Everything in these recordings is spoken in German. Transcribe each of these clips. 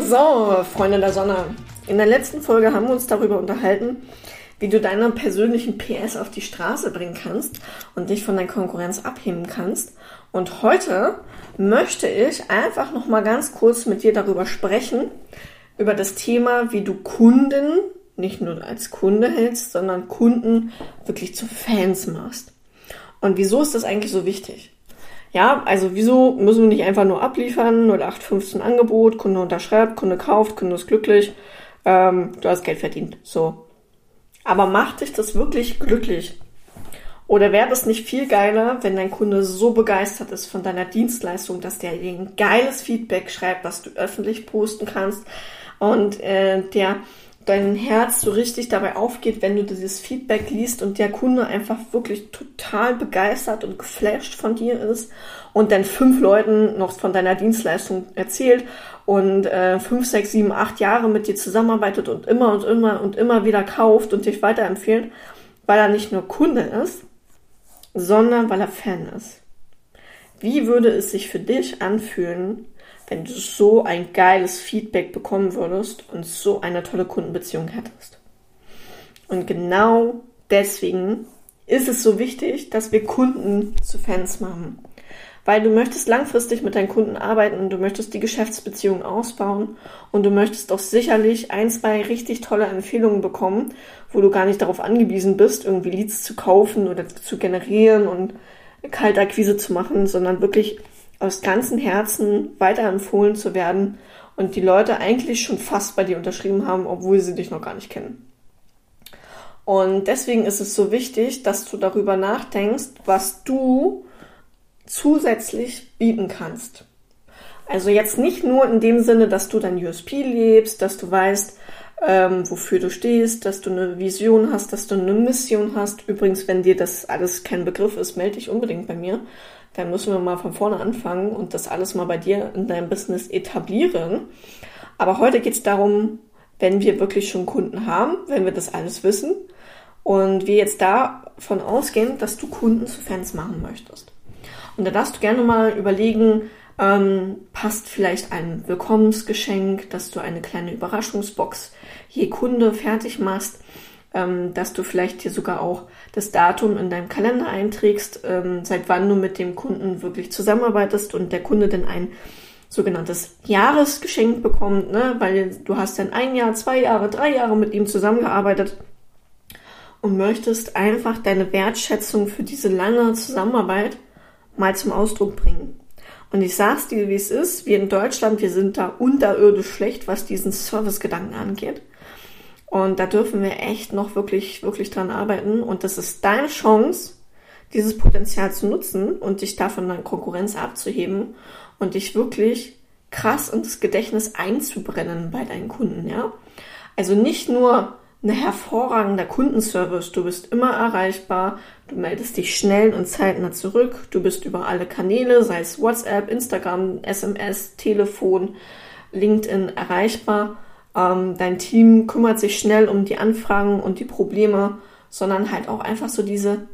So, Freunde der Sonne. In der letzten Folge haben wir uns darüber unterhalten, wie du deine persönlichen PS auf die Straße bringen kannst und dich von der Konkurrenz abheben kannst. Und heute möchte ich einfach noch mal ganz kurz mit dir darüber sprechen über das Thema, wie du Kunden nicht nur als Kunde hältst, sondern Kunden wirklich zu Fans machst. Und wieso ist das eigentlich so wichtig? Ja, also wieso müssen wir nicht einfach nur abliefern, 0815 Angebot, Kunde unterschreibt, Kunde kauft, Kunde ist glücklich, ähm, du hast Geld verdient. So. Aber macht dich das wirklich glücklich? Oder wäre das nicht viel geiler, wenn dein Kunde so begeistert ist von deiner Dienstleistung, dass der dir ein geiles Feedback schreibt, was du öffentlich posten kannst und äh, der dein Herz so richtig dabei aufgeht, wenn du dieses Feedback liest und der Kunde einfach wirklich total begeistert und geflasht von dir ist und dann fünf Leuten noch von deiner Dienstleistung erzählt und äh, fünf, sechs, sieben, acht Jahre mit dir zusammenarbeitet und immer und immer und immer wieder kauft und dich weiterempfiehlt, weil er nicht nur Kunde ist, sondern weil er Fan ist. Wie würde es sich für dich anfühlen, wenn du so ein geiles Feedback bekommen würdest und so eine tolle Kundenbeziehung hättest. Und genau deswegen ist es so wichtig, dass wir Kunden zu Fans machen. Weil du möchtest langfristig mit deinen Kunden arbeiten, du möchtest die Geschäftsbeziehung ausbauen und du möchtest auch sicherlich ein, zwei richtig tolle Empfehlungen bekommen, wo du gar nicht darauf angewiesen bist, irgendwie Leads zu kaufen oder zu generieren und Kaltakquise zu machen, sondern wirklich aus ganzem Herzen weiterempfohlen zu werden und die Leute eigentlich schon fast bei dir unterschrieben haben, obwohl sie dich noch gar nicht kennen. Und deswegen ist es so wichtig, dass du darüber nachdenkst, was du zusätzlich bieten kannst. Also jetzt nicht nur in dem Sinne, dass du dein USP lebst, dass du weißt, ähm, wofür du stehst, dass du eine Vision hast, dass du eine Mission hast. Übrigens, wenn dir das alles kein Begriff ist, melde dich unbedingt bei mir dann müssen wir mal von vorne anfangen und das alles mal bei dir in deinem Business etablieren. Aber heute geht es darum, wenn wir wirklich schon Kunden haben, wenn wir das alles wissen und wir jetzt davon ausgehen, dass du Kunden zu Fans machen möchtest. Und da darfst du gerne mal überlegen, ähm, passt vielleicht ein Willkommensgeschenk, dass du eine kleine Überraschungsbox je Kunde fertig machst ähm, dass du vielleicht hier sogar auch das Datum in deinem Kalender einträgst, ähm, seit wann du mit dem Kunden wirklich zusammenarbeitest und der Kunde dann ein sogenanntes Jahresgeschenk bekommt, ne? weil du hast dann ein Jahr, zwei Jahre, drei Jahre mit ihm zusammengearbeitet und möchtest einfach deine Wertschätzung für diese lange Zusammenarbeit mal zum Ausdruck bringen. Und ich sag's dir, wie es ist. Wir in Deutschland, wir sind da unterirdisch schlecht, was diesen Servicegedanken angeht. Und da dürfen wir echt noch wirklich, wirklich dran arbeiten. Und das ist deine Chance, dieses Potenzial zu nutzen und dich davon dann Konkurrenz abzuheben und dich wirklich krass ins Gedächtnis einzubrennen bei deinen Kunden, ja. Also nicht nur ein hervorragender Kundenservice, du bist immer erreichbar, du meldest dich schnell und zeitnah zurück, du bist über alle Kanäle, sei es WhatsApp, Instagram, SMS, Telefon, LinkedIn erreichbar ähm, dein Team kümmert sich schnell um die Anfragen und die Probleme, sondern halt auch einfach so diese,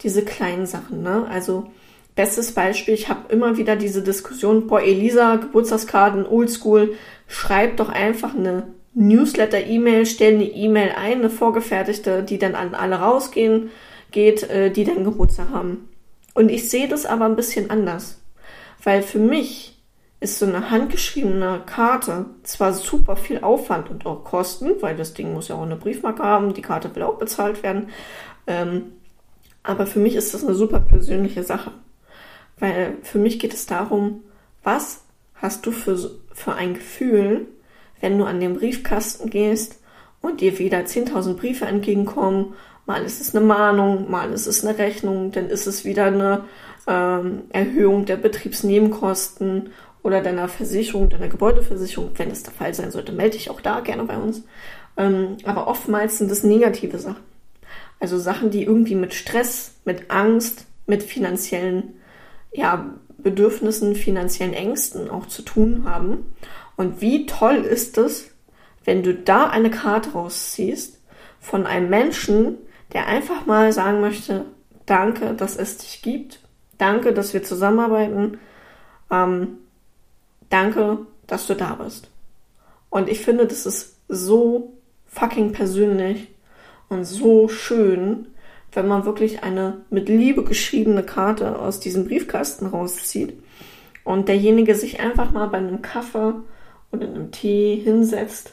diese kleinen Sachen. Ne? Also bestes Beispiel, ich habe immer wieder diese Diskussion, boah, Elisa, Geburtstagskarten, Oldschool, schreib doch einfach eine Newsletter-E-Mail, stell eine E-Mail ein, eine vorgefertigte, die dann an alle rausgehen, geht, äh, die dann Geburtstag haben. Und ich sehe das aber ein bisschen anders. Weil für mich ist so eine handgeschriebene Karte zwar super viel Aufwand und auch Kosten, weil das Ding muss ja auch eine Briefmarke haben, die Karte will auch bezahlt werden. Ähm, aber für mich ist das eine super persönliche Sache. Weil für mich geht es darum, was hast du für, für ein Gefühl, wenn du an den Briefkasten gehst und dir wieder 10.000 Briefe entgegenkommen, mal ist es eine Mahnung, mal ist es eine Rechnung, dann ist es wieder eine ähm, Erhöhung der Betriebsnebenkosten oder deiner Versicherung, deiner Gebäudeversicherung, wenn es der Fall sein sollte, melde dich auch da gerne bei uns. Ähm, aber oftmals sind es negative Sachen. Also Sachen, die irgendwie mit Stress, mit Angst, mit finanziellen ja, Bedürfnissen, finanziellen Ängsten auch zu tun haben. Und wie toll ist es, wenn du da eine Karte rausziehst von einem Menschen, der einfach mal sagen möchte, danke, dass es dich gibt, danke, dass wir zusammenarbeiten, ähm, Danke, dass du da bist. Und ich finde, das ist so fucking persönlich und so schön, wenn man wirklich eine mit Liebe geschriebene Karte aus diesem Briefkasten rauszieht und derjenige sich einfach mal bei einem Kaffee oder einem Tee hinsetzt,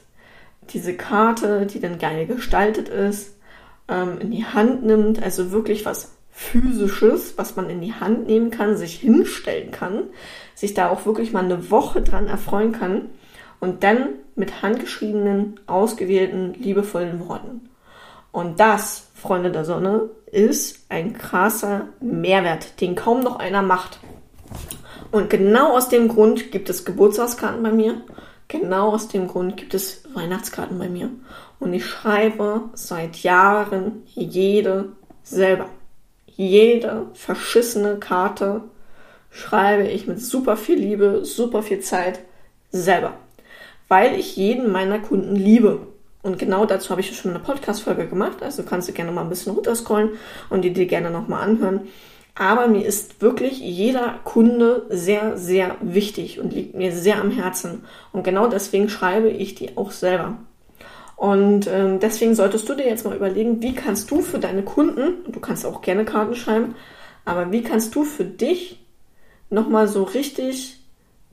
diese Karte, die dann geil gestaltet ist, ähm, in die Hand nimmt, also wirklich was physisches, was man in die Hand nehmen kann, sich hinstellen kann, sich da auch wirklich mal eine Woche dran erfreuen kann und dann mit handgeschriebenen, ausgewählten, liebevollen Worten. Und das, Freunde der Sonne, ist ein krasser Mehrwert, den kaum noch einer macht. Und genau aus dem Grund gibt es Geburtstagskarten bei mir. Genau aus dem Grund gibt es Weihnachtskarten bei mir. Und ich schreibe seit Jahren jede selber. Jede verschissene Karte schreibe ich mit super viel Liebe, super viel Zeit selber. Weil ich jeden meiner Kunden liebe. Und genau dazu habe ich schon eine Podcast-Folge gemacht. Also kannst du gerne mal ein bisschen runterscrollen und die dir gerne nochmal anhören. Aber mir ist wirklich jeder Kunde sehr, sehr wichtig und liegt mir sehr am Herzen. Und genau deswegen schreibe ich die auch selber. Und ähm, deswegen solltest du dir jetzt mal überlegen, wie kannst du für deine Kunden, du kannst auch gerne Karten schreiben, aber wie kannst du für dich nochmal so richtig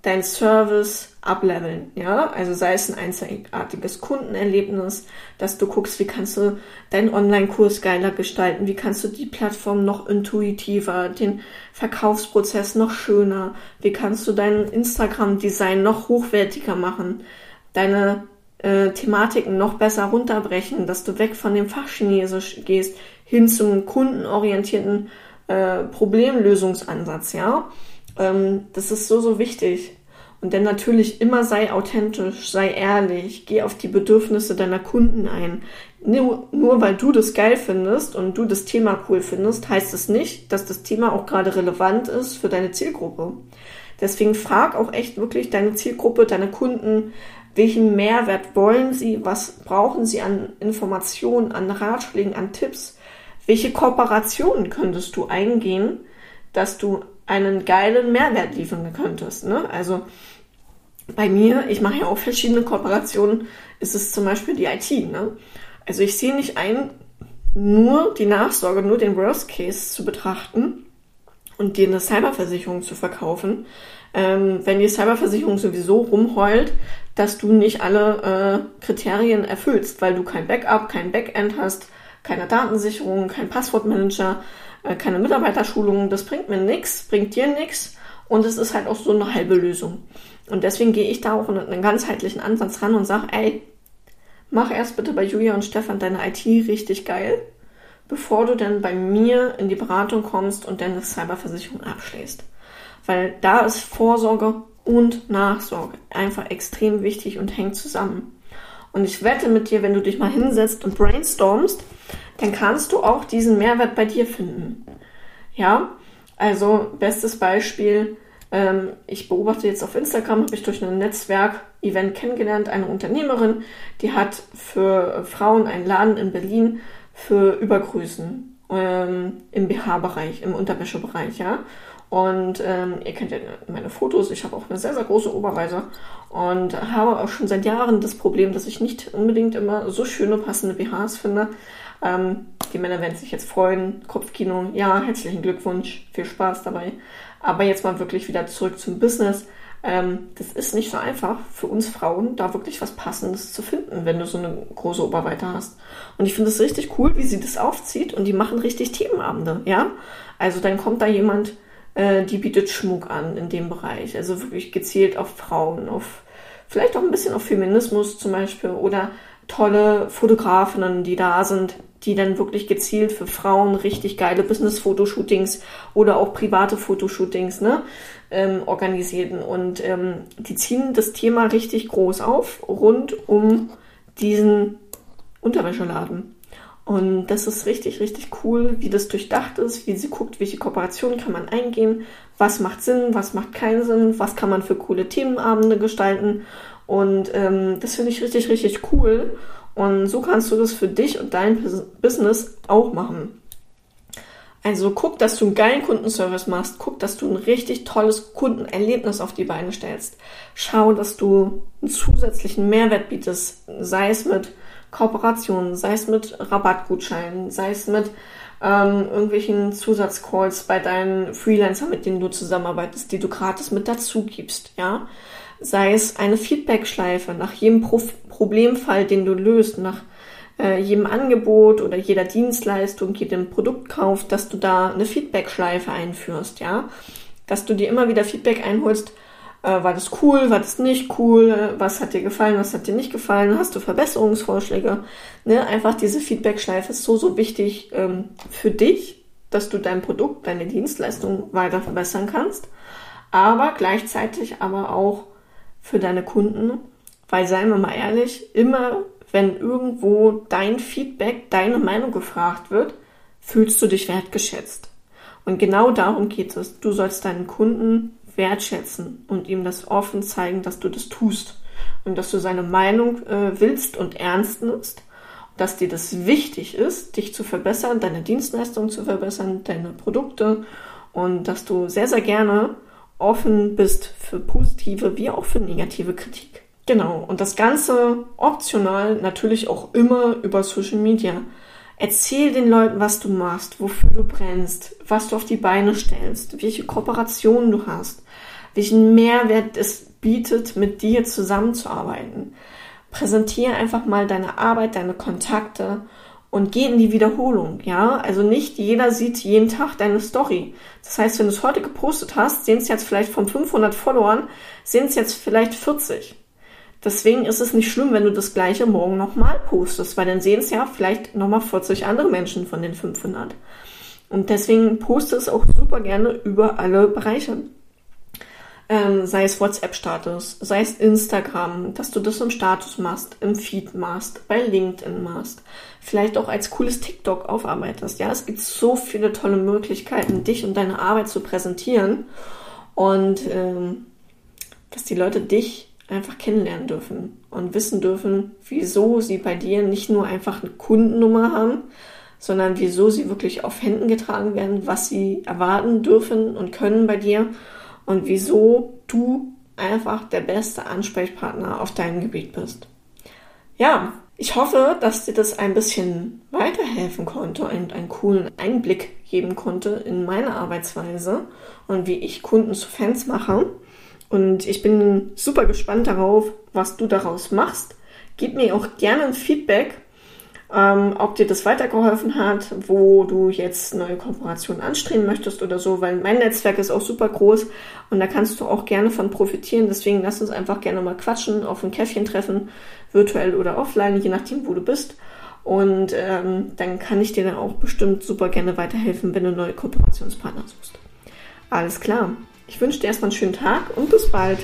dein Service ableveln, ja? Also sei es ein einzigartiges Kundenerlebnis, dass du guckst, wie kannst du deinen Online-Kurs geiler gestalten, wie kannst du die Plattform noch intuitiver, den Verkaufsprozess noch schöner, wie kannst du dein Instagram-Design noch hochwertiger machen, deine äh, Thematiken noch besser runterbrechen, dass du weg von dem Fachchinesisch gehst hin zum kundenorientierten äh, Problemlösungsansatz, ja? Ähm, das ist so, so wichtig. Und dann natürlich immer sei authentisch, sei ehrlich, geh auf die Bedürfnisse deiner Kunden ein. Nur, nur weil du das geil findest und du das Thema cool findest, heißt es das nicht, dass das Thema auch gerade relevant ist für deine Zielgruppe. Deswegen frag auch echt wirklich deine Zielgruppe, deine Kunden, welchen Mehrwert wollen sie, was brauchen sie an Informationen, an Ratschlägen, an Tipps, welche Kooperationen könntest du eingehen, dass du einen geilen Mehrwert liefern könntest. Ne? Also bei mir, ich mache ja auch verschiedene Kooperationen, ist es zum Beispiel die IT. Ne? Also ich sehe nicht ein, nur die Nachsorge, nur den Worst Case zu betrachten und dir eine Cyberversicherung zu verkaufen, ähm, wenn die Cyberversicherung sowieso rumheult, dass du nicht alle äh, Kriterien erfüllst, weil du kein Backup, kein Backend hast, keine Datensicherung, kein Passwortmanager, äh, keine Mitarbeiterschulung, das bringt mir nichts, bringt dir nichts und es ist halt auch so eine halbe Lösung. Und deswegen gehe ich da auch in einen ganzheitlichen Ansatz ran und sage, ey, mach erst bitte bei Julia und Stefan deine IT richtig geil, bevor du dann bei mir in die Beratung kommst und deine Cyberversicherung abschließt. Weil da ist Vorsorge und Nachsorge einfach extrem wichtig und hängt zusammen. Und ich wette mit dir, wenn du dich mal hinsetzt und brainstormst, dann kannst du auch diesen Mehrwert bei dir finden. Ja, also bestes Beispiel, ähm, ich beobachte jetzt auf Instagram, habe ich durch ein Netzwerk-Event kennengelernt, eine Unternehmerin, die hat für Frauen einen Laden in Berlin für Übergrößen ähm, im BH-Bereich, im Unterwäschebereich, ja. Und ähm, ihr kennt ja meine Fotos, ich habe auch eine sehr, sehr große Oberweise und habe auch schon seit Jahren das Problem, dass ich nicht unbedingt immer so schöne, passende BHs finde. Ähm, die Männer werden sich jetzt freuen. Kopfkino, ja, herzlichen Glückwunsch, viel Spaß dabei. Aber jetzt mal wirklich wieder zurück zum Business. Ähm, das ist nicht so einfach für uns Frauen, da wirklich was Passendes zu finden, wenn du so eine große Oberweite hast. Und ich finde es richtig cool, wie sie das aufzieht und die machen richtig Themenabende, ja. Also dann kommt da jemand, äh, die bietet Schmuck an in dem Bereich, also wirklich gezielt auf Frauen, auf vielleicht auch ein bisschen auf Feminismus zum Beispiel oder tolle Fotografinnen, die da sind, die dann wirklich gezielt für Frauen richtig geile Business-Fotoshootings oder auch private Fotoshootings ne, ähm, organisierten. Und ähm, die ziehen das Thema richtig groß auf, rund um diesen Unterwäscheladen. Und das ist richtig, richtig cool, wie das durchdacht ist, wie sie guckt, welche Kooperationen kann man eingehen, was macht Sinn, was macht keinen Sinn, was kann man für coole Themenabende gestalten. Und ähm, das finde ich richtig, richtig cool. Und so kannst du das für dich und dein Business auch machen. Also guck, dass du einen geilen Kundenservice machst. Guck, dass du ein richtig tolles Kundenerlebnis auf die Beine stellst. Schau, dass du einen zusätzlichen Mehrwert bietest, sei es mit Kooperationen, sei es mit Rabattgutscheinen, sei es mit ähm, irgendwelchen Zusatzcalls bei deinen Freelancern, mit denen du zusammenarbeitest, die du gratis mit dazu gibst, ja. Sei es eine Feedback-Schleife nach jedem Pro Problemfall, den du löst, nach äh, jedem Angebot oder jeder Dienstleistung, jedem Produktkauf, dass du da eine Feedback-Schleife einführst, ja. Dass du dir immer wieder Feedback einholst, äh, war das cool, war das nicht cool, was hat dir gefallen, was hat dir nicht gefallen, hast du Verbesserungsvorschläge. Ne? Einfach diese Feedback-Schleife ist so, so wichtig ähm, für dich, dass du dein Produkt, deine Dienstleistung weiter verbessern kannst, aber gleichzeitig aber auch für deine Kunden, weil seien wir mal ehrlich, immer wenn irgendwo dein Feedback, deine Meinung gefragt wird, fühlst du dich wertgeschätzt. Und genau darum geht es. Du sollst deinen Kunden wertschätzen und ihm das offen zeigen, dass du das tust und dass du seine Meinung äh, willst und ernst nimmst, dass dir das wichtig ist, dich zu verbessern, deine Dienstleistung zu verbessern, deine Produkte und dass du sehr, sehr gerne offen bist für positive wie auch für negative Kritik. Genau, und das Ganze optional natürlich auch immer über Social Media. Erzähl den Leuten, was du machst, wofür du brennst, was du auf die Beine stellst, welche Kooperationen du hast, welchen Mehrwert es bietet, mit dir zusammenzuarbeiten. Präsentiere einfach mal deine Arbeit, deine Kontakte und geh in die Wiederholung, ja? Also nicht jeder sieht jeden Tag deine Story. Das heißt, wenn du es heute gepostet hast, sehen es jetzt vielleicht von 500 Followern, sehen es jetzt vielleicht 40. Deswegen ist es nicht schlimm, wenn du das gleiche morgen nochmal postest, weil dann sehen es ja vielleicht nochmal 40 andere Menschen von den 500. Und deswegen poste es auch super gerne über alle Bereiche. Ähm, sei es WhatsApp-Status, sei es Instagram, dass du das im Status machst, im Feed machst, bei LinkedIn machst, vielleicht auch als cooles TikTok aufarbeitest. Ja, es gibt so viele tolle Möglichkeiten, dich und deine Arbeit zu präsentieren und ähm, dass die Leute dich einfach kennenlernen dürfen und wissen dürfen, wieso sie bei dir nicht nur einfach eine Kundennummer haben, sondern wieso sie wirklich auf Händen getragen werden, was sie erwarten dürfen und können bei dir und wieso du einfach der beste Ansprechpartner auf deinem Gebiet bist. Ja, ich hoffe, dass dir das ein bisschen weiterhelfen konnte und einen coolen Einblick geben konnte in meine Arbeitsweise und wie ich Kunden zu Fans mache. Und ich bin super gespannt darauf, was du daraus machst. Gib mir auch gerne ein Feedback, ähm, ob dir das weitergeholfen hat, wo du jetzt neue Kooperationen anstreben möchtest oder so, weil mein Netzwerk ist auch super groß und da kannst du auch gerne von profitieren. Deswegen lass uns einfach gerne mal quatschen, auf ein Käffchen treffen, virtuell oder offline, je nachdem, wo du bist. Und ähm, dann kann ich dir dann auch bestimmt super gerne weiterhelfen, wenn du neue Kooperationspartner suchst. Alles klar. Ich wünsche dir erstmal einen schönen Tag und bis bald.